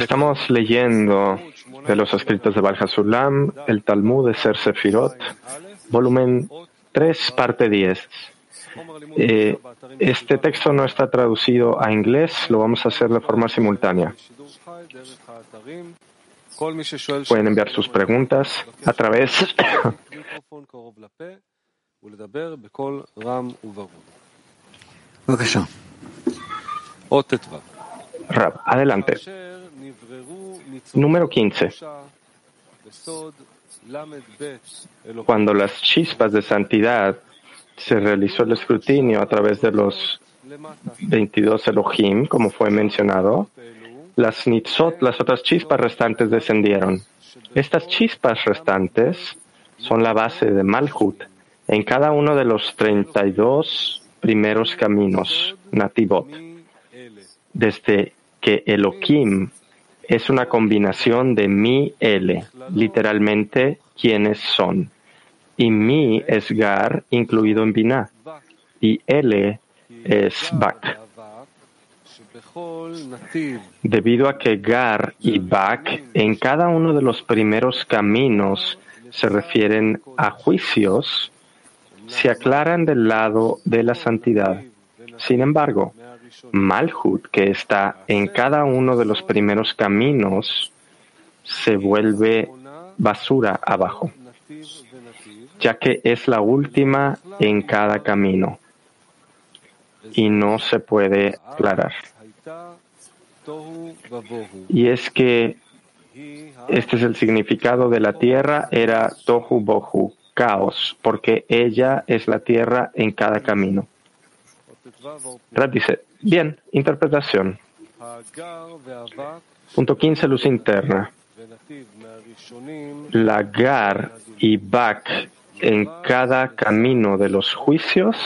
Estamos leyendo de los escritos de Sulam, el Talmud de Ser Sefirot, volumen 3, parte 10. Eh, este texto no está traducido a inglés, lo vamos a hacer de forma simultánea. Pueden enviar sus preguntas a través Rab, adelante. Número 15. Cuando las chispas de santidad se realizó el escrutinio a través de los 22 Elohim, como fue mencionado, las nitzot, las otras chispas restantes descendieron. Estas chispas restantes son la base de Malhut en cada uno de los 32 primeros caminos, nativot. Desde que Elohim es una combinación de mi, L, literalmente quienes son. Y mi es Gar, incluido en Binah. Y L es Bak. Debido a que Gar y Bak en cada uno de los primeros caminos se refieren a juicios, se aclaran del lado de la santidad. Sin embargo, Malhut, que está en cada uno de los primeros caminos, se vuelve basura abajo, ya que es la última en cada camino y no se puede aclarar. Y es que este es el significado de la tierra, era Tohu Bohu, caos, porque ella es la tierra en cada camino. Rad dice, bien, interpretación. Punto 15, luz interna. La Gar y Bak en cada camino de los juicios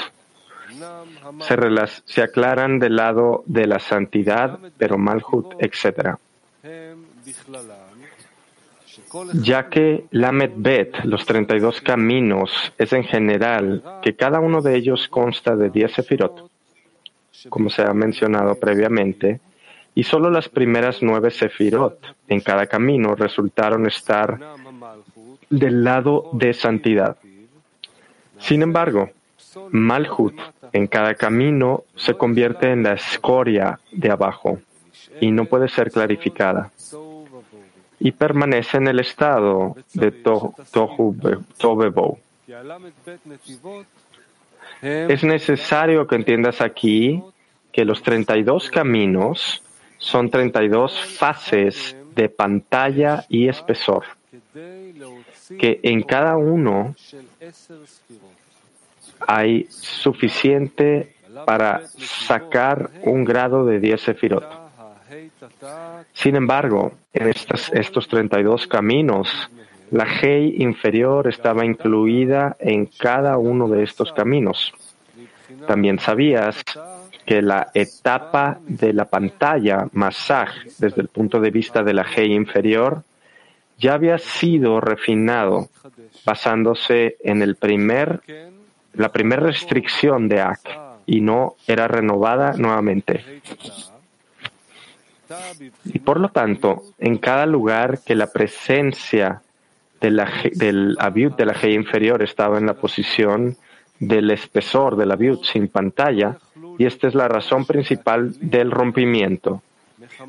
se, se aclaran del lado de la santidad, pero Malhut, etc. Ya que Lamed Bet, los 32 caminos, es en general que cada uno de ellos consta de 10 sefirot, como se ha mencionado previamente, y solo las primeras nueve sefirot en cada camino resultaron estar del lado de santidad. Sin embargo, Malhut en cada camino se convierte en la escoria de abajo y no puede ser clarificada y permanece en el estado de Tohu. Es necesario que entiendas aquí que los 32 caminos son 32 fases de pantalla y espesor, que en cada uno hay suficiente para sacar un grado de 10 sefirot. Sin embargo, en estos, estos 32 caminos, la Hei inferior estaba incluida en cada uno de estos caminos. También sabías que la etapa de la pantalla, Masaj, desde el punto de vista de la Hei inferior, ya había sido refinado basándose en el primer la primera restricción de AC y no era renovada nuevamente. Y por lo tanto, en cada lugar que la presencia del aviut de la G inferior estaba en la posición del espesor del aviut sin pantalla, y esta es la razón principal del rompimiento.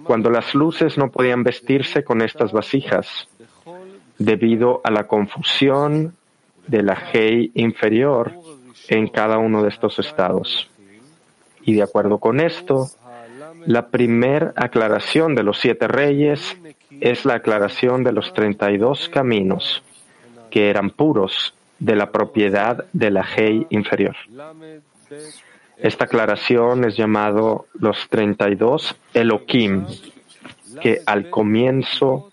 Cuando las luces no podían vestirse con estas vasijas, debido a la confusión de la G inferior en cada uno de estos estados. Y de acuerdo con esto, la primera aclaración de los siete reyes es la aclaración de los treinta y dos caminos, que eran puros de la propiedad de la Hei inferior. Esta aclaración es llamado los treinta y dos Elohim, que al comienzo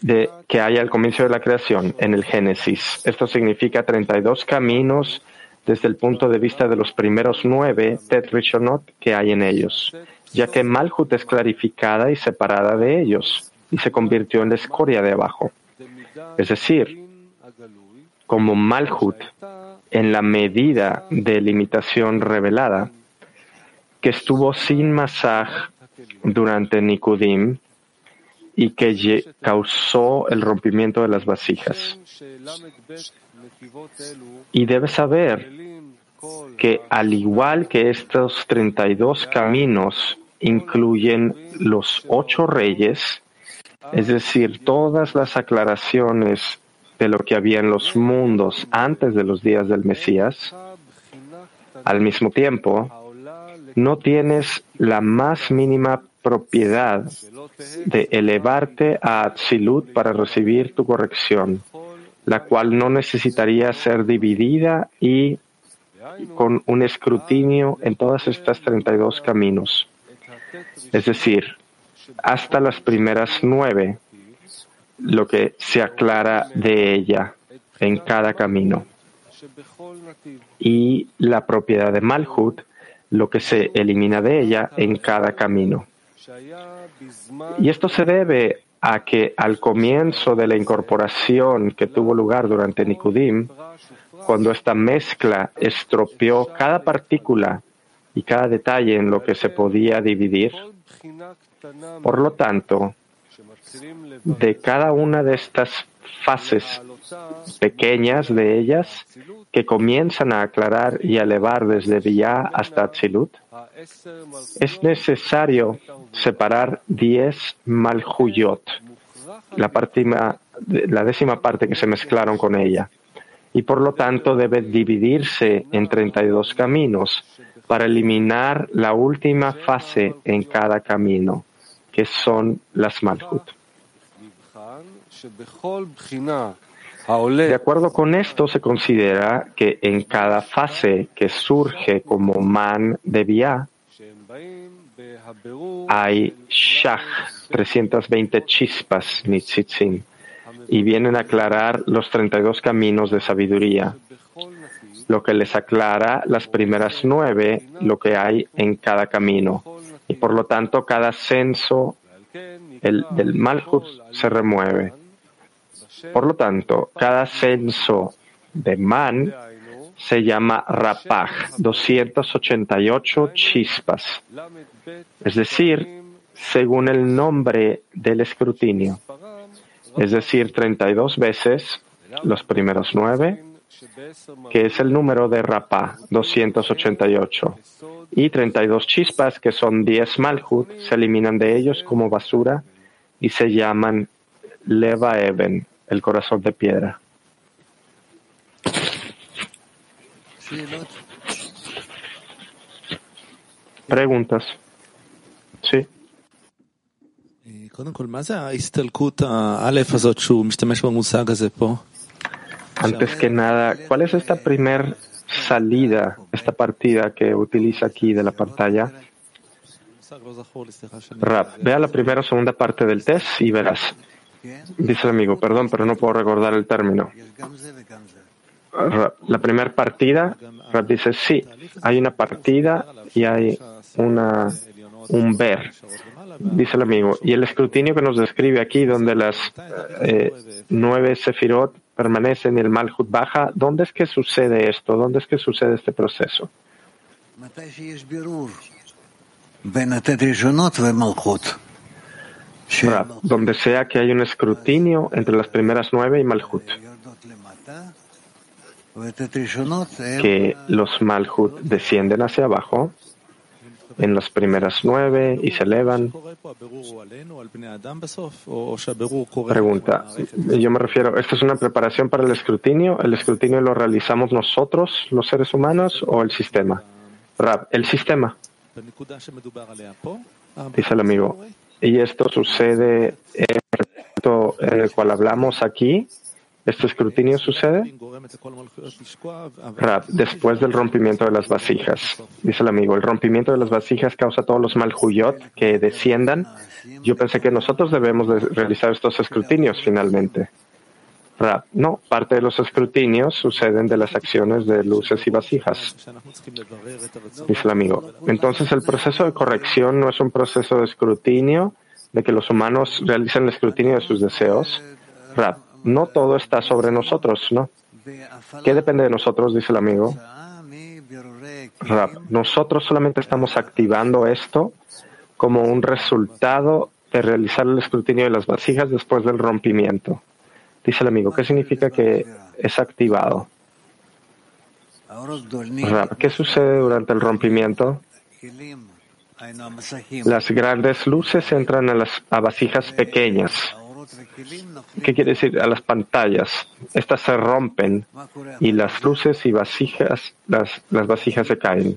de, que hay al comienzo de la creación en el Génesis. Esto significa 32 caminos desde el punto de vista de los primeros nueve Tet que hay en ellos, ya que Malhut es clarificada y separada de ellos y se convirtió en la escoria de abajo. Es decir, como Malhut en la medida de limitación revelada, que estuvo sin masaj durante Nikudim y que causó el rompimiento de las vasijas. Y debes saber que al igual que estos 32 caminos incluyen los ocho reyes, es decir, todas las aclaraciones de lo que había en los mundos antes de los días del Mesías, al mismo tiempo, no tienes la más mínima propiedad de elevarte a Atzilut para recibir tu corrección, la cual no necesitaría ser dividida y con un escrutinio en todas estas 32 caminos. Es decir, hasta las primeras nueve, lo que se aclara de ella en cada camino. Y la propiedad de Malhut, lo que se elimina de ella en cada camino. Y esto se debe a que al comienzo de la incorporación que tuvo lugar durante Nikudim, cuando esta mezcla estropeó cada partícula y cada detalle en lo que se podía dividir, por lo tanto, de cada una de estas fases pequeñas de ellas que comienzan a aclarar y a elevar desde Viyah hasta Atzilut, es necesario separar diez Malhuyot, la, la décima parte que se mezclaron con ella, y por lo tanto debe dividirse en 32 caminos para eliminar la última fase en cada camino, que son las Malhut. De acuerdo con esto, se considera que en cada fase que surge como man de Bia, hay shach, 320 chispas, nitzitzin, y vienen a aclarar los 32 caminos de sabiduría, lo que les aclara las primeras nueve, lo que hay en cada camino. Y por lo tanto, cada censo el, del Malchut se remueve. Por lo tanto, cada censo de Man se llama Rapaj, 288 chispas, es decir, según el nombre del escrutinio, es decir, 32 veces los primeros nueve, que es el número de Rapá, 288, y 32 chispas, que son 10 Malhut, se eliminan de ellos como basura y se llaman Leva Eben, el corazón de piedra. Preguntas. Sí. Antes que nada, ¿cuál es esta primer salida, esta partida que utiliza aquí de la pantalla? Rap, vea la primera o segunda parte del test y verás. Dice el amigo, perdón, pero no puedo recordar el término. La primera partida, Rap dice, sí, hay una partida y hay una, un ver. Dice el amigo, y el escrutinio que nos describe aquí, donde las eh, nueve sefirot permanecen y el malhut baja, ¿dónde es que sucede esto? ¿Dónde es que sucede este proceso? Donde sea que hay un escrutinio entre las primeras nueve y Malhut. Que los Malhut descienden hacia abajo en las primeras nueve y se elevan. Pregunta, yo me refiero, ¿esto es una preparación para el escrutinio? ¿El escrutinio lo realizamos nosotros, los seres humanos, o el sistema? Rab, el sistema. Dice el amigo. Y esto sucede en el cual hablamos aquí. ¿Este escrutinio sucede? después del rompimiento de las vasijas. Dice el amigo, el rompimiento de las vasijas causa todos los maljuyot que desciendan. Yo pensé que nosotros debemos de realizar estos escrutinios finalmente. No, parte de los escrutinios suceden de las acciones de luces y vasijas. Dice el amigo. Entonces el proceso de corrección no es un proceso de escrutinio, de que los humanos realicen el escrutinio de sus deseos. no todo está sobre nosotros, ¿no? ¿Qué depende de nosotros? Dice el amigo. Rab, nosotros solamente estamos activando esto como un resultado de realizar el escrutinio de las vasijas después del rompimiento. Dice el amigo, ¿qué significa que es activado? ¿qué sucede durante el rompimiento? Las grandes luces entran a las vasijas pequeñas. ¿Qué quiere decir? A las pantallas. Estas se rompen y las luces y vasijas, las vasijas se caen.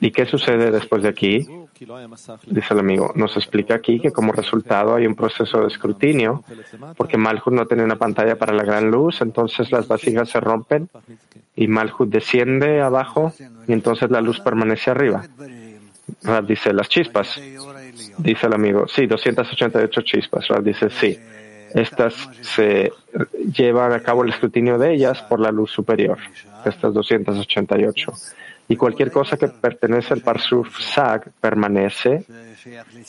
¿Y qué sucede después de aquí? Dice el amigo, nos explica aquí que como resultado hay un proceso de escrutinio, porque Malhut no tiene una pantalla para la gran luz, entonces las vasijas se rompen y Malhut desciende abajo y entonces la luz permanece arriba. Rab dice, las chispas. Dice el amigo, sí, 288 chispas. Rab dice, sí. Estas se llevan a cabo el escrutinio de ellas por la luz superior, estas 288. Y cualquier cosa que pertenece al Parsuf Sag permanece,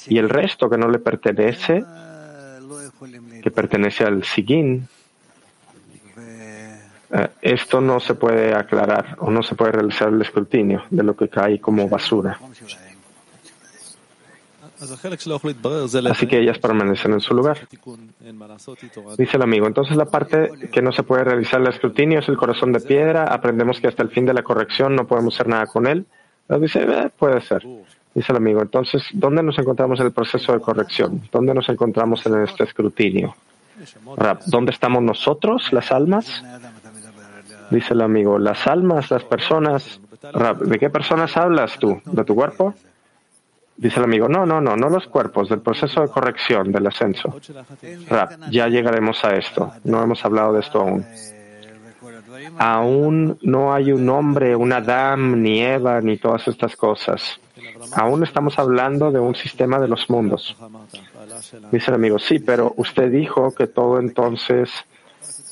y el resto que no le pertenece, que pertenece al Sigin, eh, esto no se puede aclarar o no se puede realizar el escrutinio de lo que cae como basura. Así que ellas permanecen en su lugar. Dice el amigo, entonces la parte que no se puede realizar el escrutinio es el corazón de piedra. Aprendemos que hasta el fin de la corrección no podemos hacer nada con él. dice, eh, puede ser. Dice el amigo, entonces, ¿dónde nos encontramos en el proceso de corrección? ¿Dónde nos encontramos en este escrutinio? ¿Dónde estamos nosotros, las almas? Dice el amigo, las almas, las personas. ¿De qué personas hablas tú? ¿De tu cuerpo? Dice el amigo, no, no, no, no los cuerpos, del proceso de corrección, del ascenso. ya llegaremos a esto. No hemos hablado de esto aún. Aún no hay un hombre, un Adam, ni Eva, ni todas estas cosas. Aún estamos hablando de un sistema de los mundos. Dice el amigo, sí, pero usted dijo que todo entonces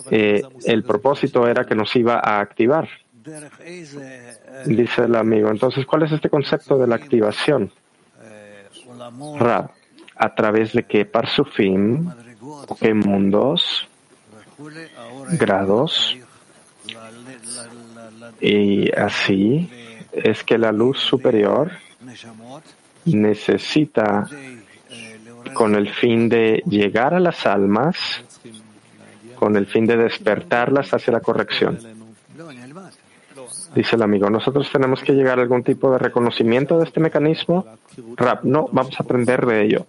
eh, el propósito era que nos iba a activar. Dice el amigo, entonces, ¿cuál es este concepto de la activación? A través de qué parsufim, qué mundos, grados, y así es que la luz superior necesita, con el fin de llegar a las almas, con el fin de despertarlas hacia la corrección. Dice el amigo, nosotros tenemos que llegar a algún tipo de reconocimiento de este mecanismo. Rap, no, vamos a aprender de ello.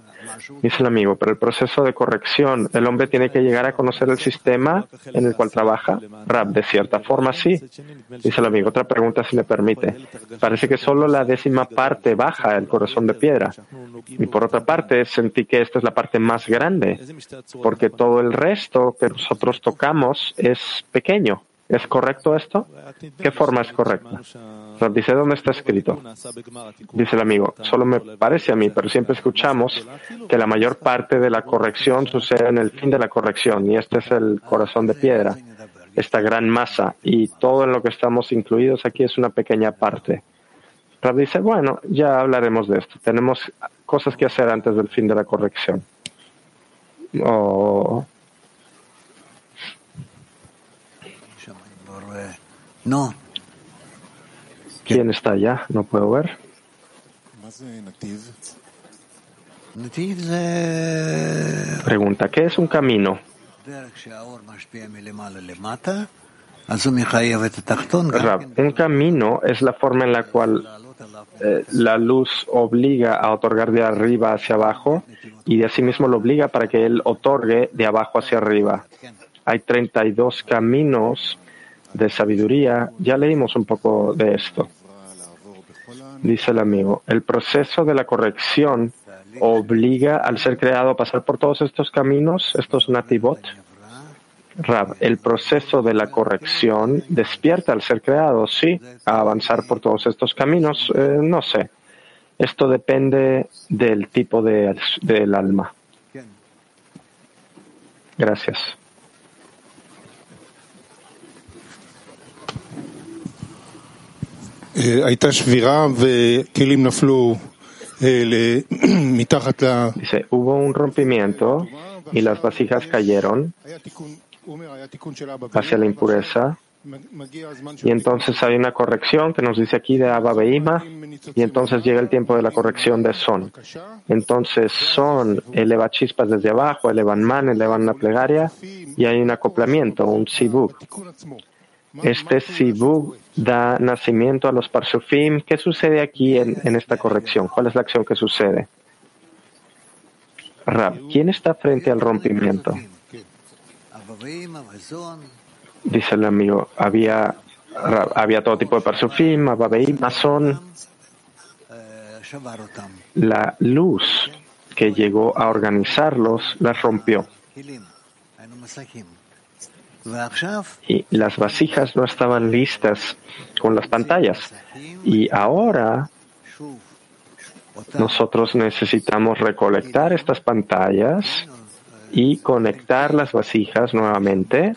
Dice el amigo, pero el proceso de corrección, el hombre tiene que llegar a conocer el sistema en el cual trabaja. Rap, de cierta forma sí. Dice el amigo, otra pregunta si me permite. Parece que solo la décima parte baja el corazón de piedra. Y por otra parte, sentí que esta es la parte más grande, porque todo el resto que nosotros tocamos es pequeño. ¿Es correcto esto? ¿Qué forma es correcta? dice, ¿dónde está escrito? Dice el amigo, solo me parece a mí, pero siempre escuchamos que la mayor parte de la corrección sucede en el fin de la corrección, y este es el corazón de piedra, esta gran masa, y todo en lo que estamos incluidos aquí es una pequeña parte. Rab dice, bueno, ya hablaremos de esto. Tenemos cosas que hacer antes del fin de la corrección. Oh, No. ¿Quién está allá? No puedo ver. Pregunta, ¿qué es un camino? Un camino es la forma en la cual eh, la luz obliga a otorgar de arriba hacia abajo y de asimismo lo obliga para que él otorgue de abajo hacia arriba. Hay 32 caminos de sabiduría, ya leímos un poco de esto. Dice el amigo, el proceso de la corrección obliga al ser creado a pasar por todos estos caminos, estos nativot. Rab, el proceso de la corrección despierta al ser creado, sí, a avanzar por todos estos caminos, eh, no sé. Esto depende del tipo de, del alma. Gracias. Dice, hubo un rompimiento y las vasijas cayeron hacia la impureza Y entonces hay una corrección que nos dice aquí de Abba Beima, y entonces llega el tiempo de la corrección de Son. Entonces Son eleva chispas desde abajo, elevan man, elevan la plegaria, y hay un acoplamiento, un sibuk. Este sibuk da nacimiento a los parsufim. ¿Qué sucede aquí en, en esta corrección? ¿Cuál es la acción que sucede? Rab, ¿quién está frente al rompimiento? Dice el amigo, había, había todo tipo de parsufim, ababeim, masón. La luz que llegó a organizarlos las rompió. Y las vasijas no estaban listas con las pantallas. Y ahora nosotros necesitamos recolectar estas pantallas y conectar las vasijas nuevamente,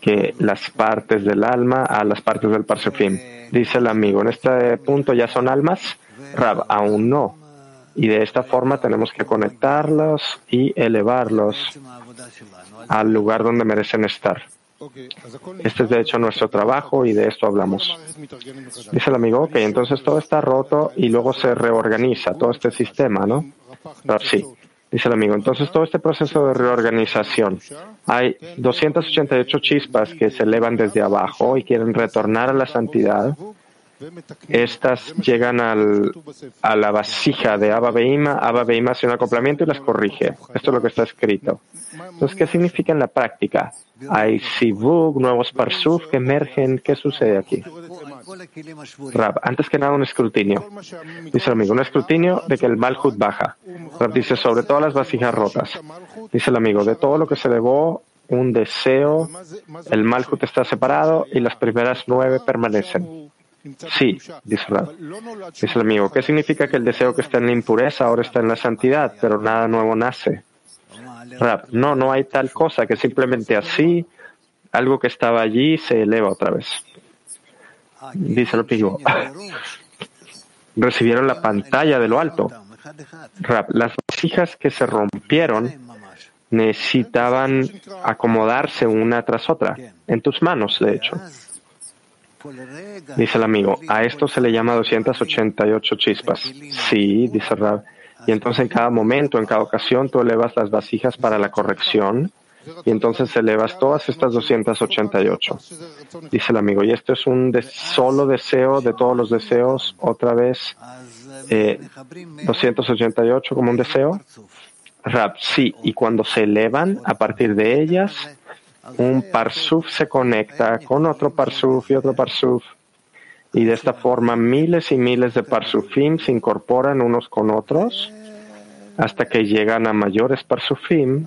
que las partes del alma a las partes del parsufim. Dice el amigo, en este punto ya son almas, Rab, aún no. Y de esta forma tenemos que conectarlos y elevarlos al lugar donde merecen estar. Este es de hecho nuestro trabajo y de esto hablamos. Dice el amigo, ok, entonces todo está roto y luego se reorganiza todo este sistema, ¿no? sí. Dice el amigo, entonces todo este proceso de reorganización, hay 288 chispas que se elevan desde abajo y quieren retornar a la santidad. Estas llegan al, a la vasija de Abba Beima. Abba Beima hace un acoplamiento y las corrige. Esto es lo que está escrito. Entonces, ¿qué significa en la práctica? Hay sibuk, nuevos parsuf que emergen. ¿Qué sucede aquí? Rab, antes que nada un escrutinio. Dice el amigo, un escrutinio de que el malhut baja. Rab dice, sobre todas las vasijas rotas. Dice el amigo, de todo lo que se elevó, un deseo, el malhut está separado y las primeras nueve permanecen. Sí, dice Rab. Dice el amigo, ¿qué significa que el deseo que está en la impureza ahora está en la santidad, pero nada nuevo nace? No, no hay tal cosa que simplemente así algo que estaba allí se eleva otra vez. Dice el pigo. Recibieron la pantalla de lo alto. Las vasijas que se rompieron necesitaban acomodarse una tras otra, en tus manos, de hecho. Dice el amigo, a esto se le llama 288 chispas. Sí, dice Rab. Y entonces en cada momento, en cada ocasión, tú elevas las vasijas para la corrección y entonces elevas todas estas 288. Dice el amigo, y esto es un solo deseo de todos los deseos, otra vez, 288 eh, como un deseo. Rab, sí, y cuando se elevan a partir de ellas, un parsuf se conecta con otro parsuf y otro parsuf. Y de esta forma miles y miles de parsufim se incorporan unos con otros hasta que llegan a mayores parsufim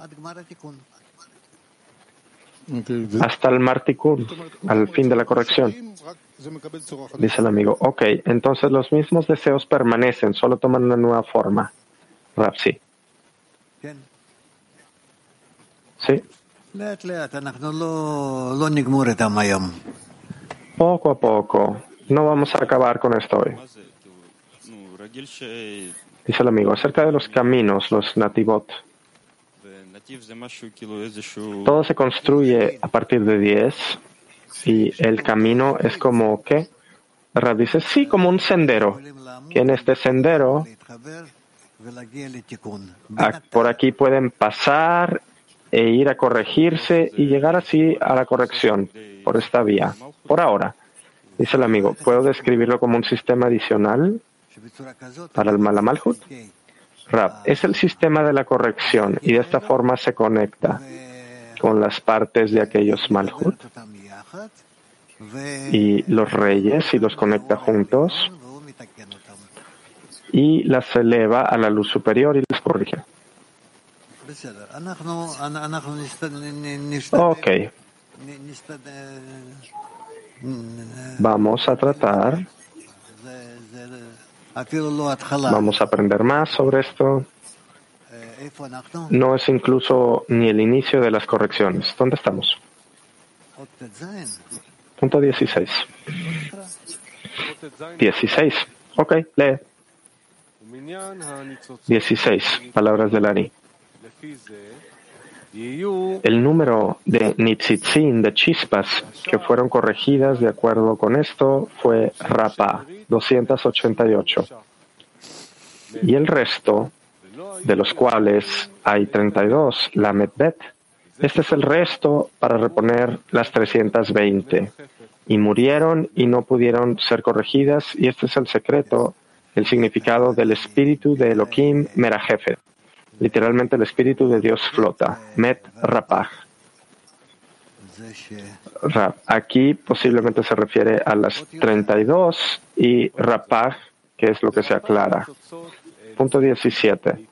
hasta el marticún, al fin de la corrección. Dice el amigo, ok, entonces los mismos deseos permanecen, solo toman una nueva forma. Rapsi. Sí. Poco a poco. No vamos a acabar con esto hoy. Dice el amigo, acerca de los caminos, los nativot. Todo se construye a partir de 10 y el camino es como que, Rab dice, sí, como un sendero. Que en este sendero, por aquí pueden pasar e ir a corregirse y llegar así a la corrección por esta vía. Por ahora. Dice el amigo, ¿puedo describirlo como un sistema adicional para el Malamalhut? Rab, es el sistema de la corrección y de esta forma se conecta con las partes de aquellos Malhut y los reyes y los conecta juntos y las eleva a la luz superior y las corrige. Ok. Vamos a tratar. Vamos a aprender más sobre esto. No es incluso ni el inicio de las correcciones. ¿Dónde estamos? Punto 16. 16. Ok, lee. 16. Palabras de Lani. El número de nitzitzin, de chispas, que fueron corregidas de acuerdo con esto fue Rapa, 288. Y el resto, de los cuales hay 32, la Medbet, este es el resto para reponer las 320. Y murieron y no pudieron ser corregidas, y este es el secreto, el significado del espíritu de Elohim Merajefet. Literalmente el espíritu de Dios flota. Met Rapach. Aquí posiblemente se refiere a las 32 y Rapach, que es lo que se aclara. Punto 17.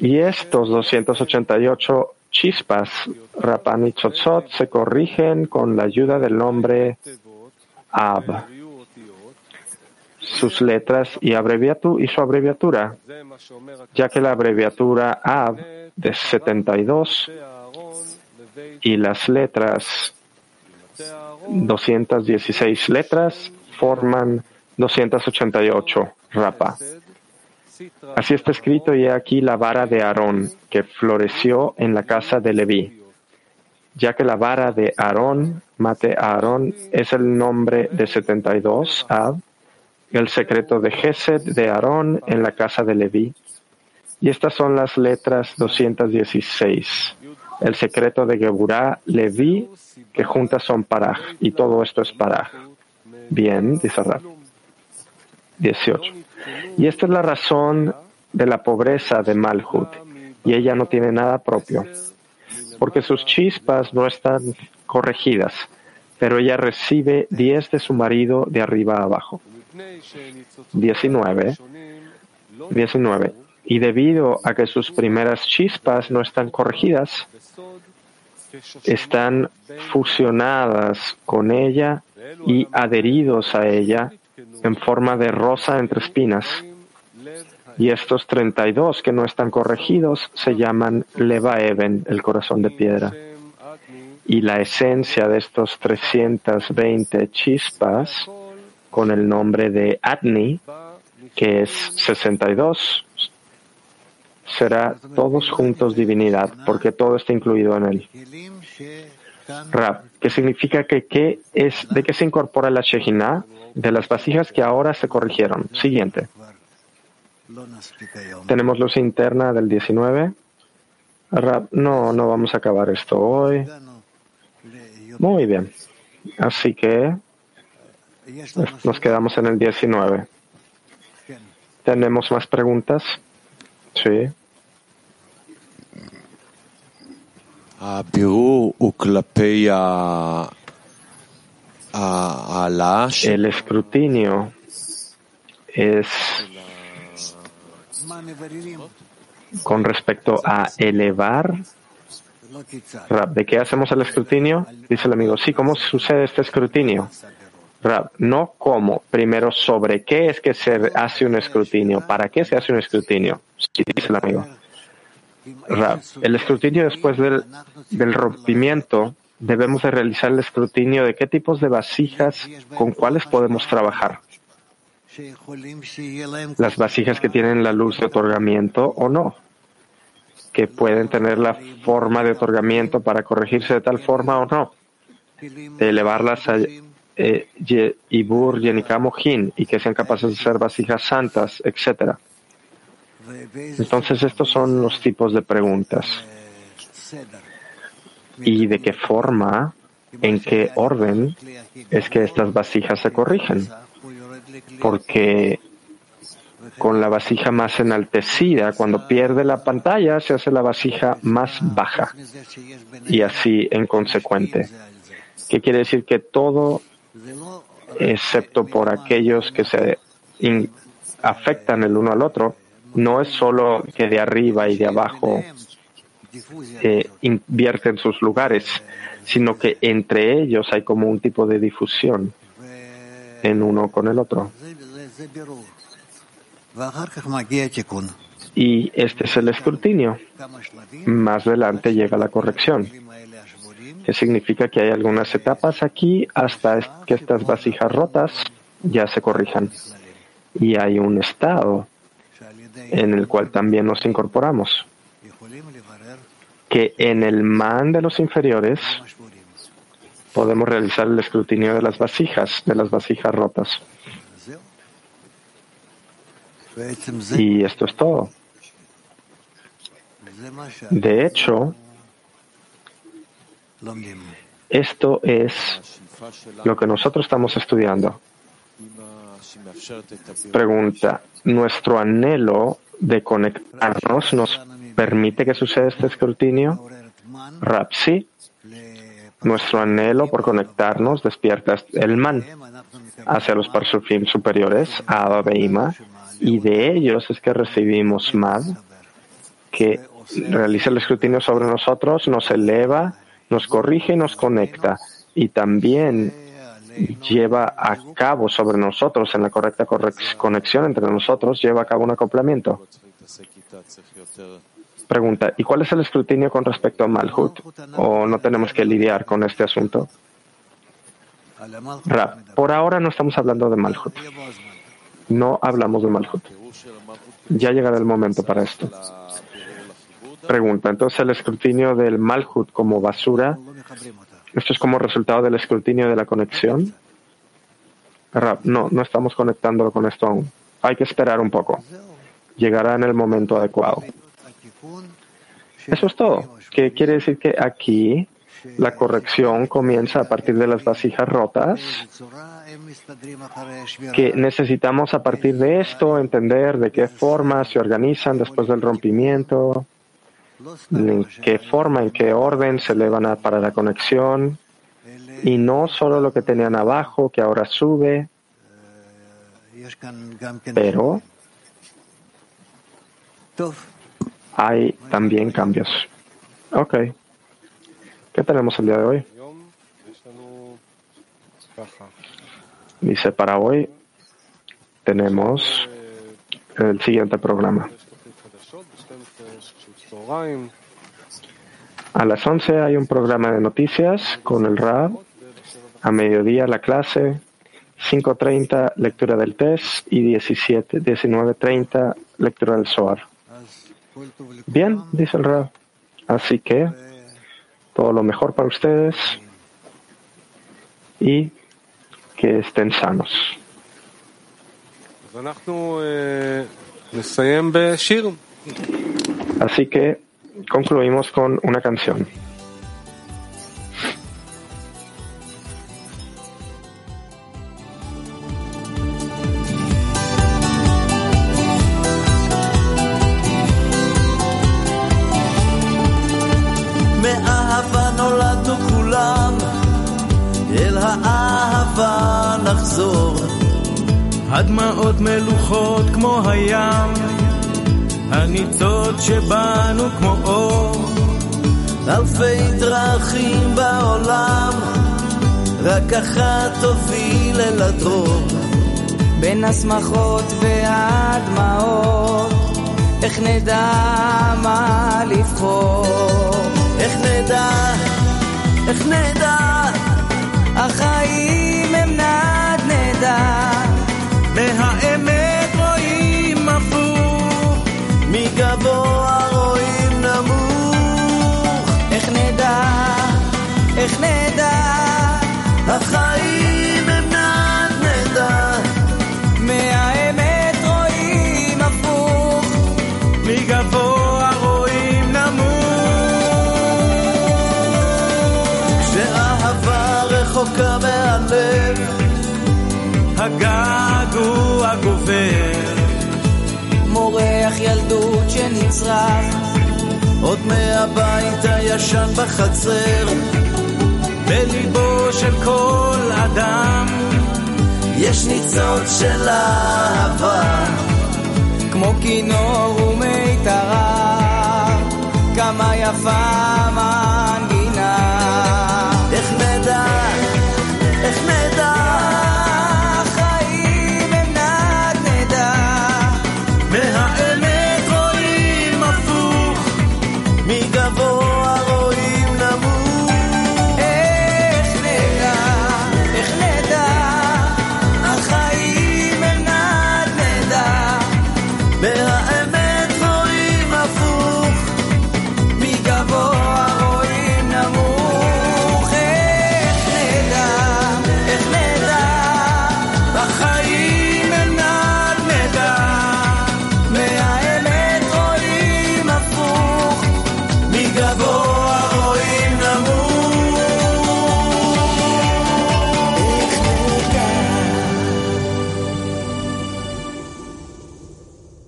Y estos 288 chispas, Rapan y Chotzot, se corrigen con la ayuda del nombre Ab sus letras y, y su abreviatura, ya que la abreviatura AB de 72 y las letras 216 letras forman 288 rapa. Así está escrito y aquí la vara de Aarón que floreció en la casa de Leví, ya que la vara de Aarón, mate Aarón, es el nombre de 72 Ab el secreto de Gesed de Aarón en la casa de Leví. Y estas son las letras 216. El secreto de Geburá, Leví, que juntas son Paraj. Y todo esto es Paraj. Bien, dice Rab. 18. Y esta es la razón de la pobreza de Malhut. Y ella no tiene nada propio. Porque sus chispas no están corregidas. Pero ella recibe 10 de su marido de arriba a abajo. 19. 19. Y debido a que sus primeras chispas no están corregidas, están fusionadas con ella y adheridos a ella en forma de rosa entre espinas. Y estos 32 que no están corregidos se llaman Leva Even, el corazón de piedra. Y la esencia de estos 320 chispas con el nombre de Adni, que es 62, será todos juntos divinidad, porque todo está incluido en él. Rab, que significa que ¿qué es, de qué se incorpora la Shejina, de las vasijas que ahora se corrigieron. Siguiente. Tenemos luz interna del 19. Rab, no, no vamos a acabar esto hoy. Muy bien. Así que nos quedamos en el 19. ¿Tenemos más preguntas? Sí. El escrutinio es con respecto a elevar. ¿De qué hacemos el escrutinio? Dice el amigo, sí, ¿cómo sucede este escrutinio? No cómo, primero sobre qué es que se hace un escrutinio, para qué se hace un escrutinio, dice el amigo. el escrutinio después del, del rompimiento, debemos de realizar el escrutinio de qué tipos de vasijas, con cuáles podemos trabajar. Las vasijas que tienen la luz de otorgamiento o no, que pueden tener la forma de otorgamiento para corregirse de tal forma o no, de elevarlas a, eh, Ibur, y que sean capaces de ser vasijas santas, etc. Entonces, estos son los tipos de preguntas. ¿Y de qué forma, en qué orden es que estas vasijas se corrigen? Porque con la vasija más enaltecida, cuando pierde la pantalla, se hace la vasija más baja. Y así en consecuente. ¿Qué quiere decir? Que todo excepto por aquellos que se afectan el uno al otro, no es solo que de arriba y de abajo eh, invierten sus lugares, sino que entre ellos hay como un tipo de difusión en uno con el otro. Y este es el escrutinio. Más adelante llega la corrección que significa que hay algunas etapas aquí hasta que estas vasijas rotas ya se corrijan. Y hay un estado en el cual también nos incorporamos, que en el man de los inferiores podemos realizar el escrutinio de las vasijas, de las vasijas rotas. Y esto es todo. De hecho, esto es lo que nosotros estamos estudiando. Pregunta, ¿nuestro anhelo de conectarnos nos permite que suceda este escrutinio? Rapsi, nuestro anhelo por conectarnos despierta el man hacia los parsufim superiores, Abba Beima, y de ellos es que recibimos mad, que realiza el escrutinio sobre nosotros, nos eleva, nos corrige y nos conecta. Y también lleva a cabo sobre nosotros, en la correcta conexión entre nosotros, lleva a cabo un acoplamiento. Pregunta, ¿y cuál es el escrutinio con respecto a Malhut? ¿O no tenemos que lidiar con este asunto? por ahora no estamos hablando de Malhut. No hablamos de Malhut. Ya llegará el momento para esto. Pregunta, entonces el escrutinio del Malhut como basura, ¿esto es como resultado del escrutinio de la conexión? no, no estamos conectándolo con esto aún. Hay que esperar un poco. Llegará en el momento adecuado. Eso es todo. ¿Qué quiere decir que aquí la corrección comienza a partir de las vasijas rotas, que necesitamos a partir de esto entender de qué forma se organizan después del rompimiento, en qué forma, en qué orden se elevan para la conexión, y no solo lo que tenían abajo, que ahora sube, pero hay también cambios. Ok. ¿Qué tenemos el día de hoy? Dice, para hoy tenemos el siguiente programa. A las 11 hay un programa de noticias con el RAB. A mediodía la clase. 5.30 lectura del test y 17, 19.30 lectura del SOAR. Bien, dice el RAB. Así que todo lo mejor para ustedes y que estén sanos. Así que concluimos con una canción. אחת תוביל אל הדרור. בין השמחות והדמעות, איך נדע מה לבחור? איך נדע, איך נדע, געגוע גובר, מורח ילדות שנצרח, עוד מהבית הישן בחצר, בליבו של כל אדם, יש ניצוץ של אהבה, כמו כינור ומיתרה, כמה יפה מה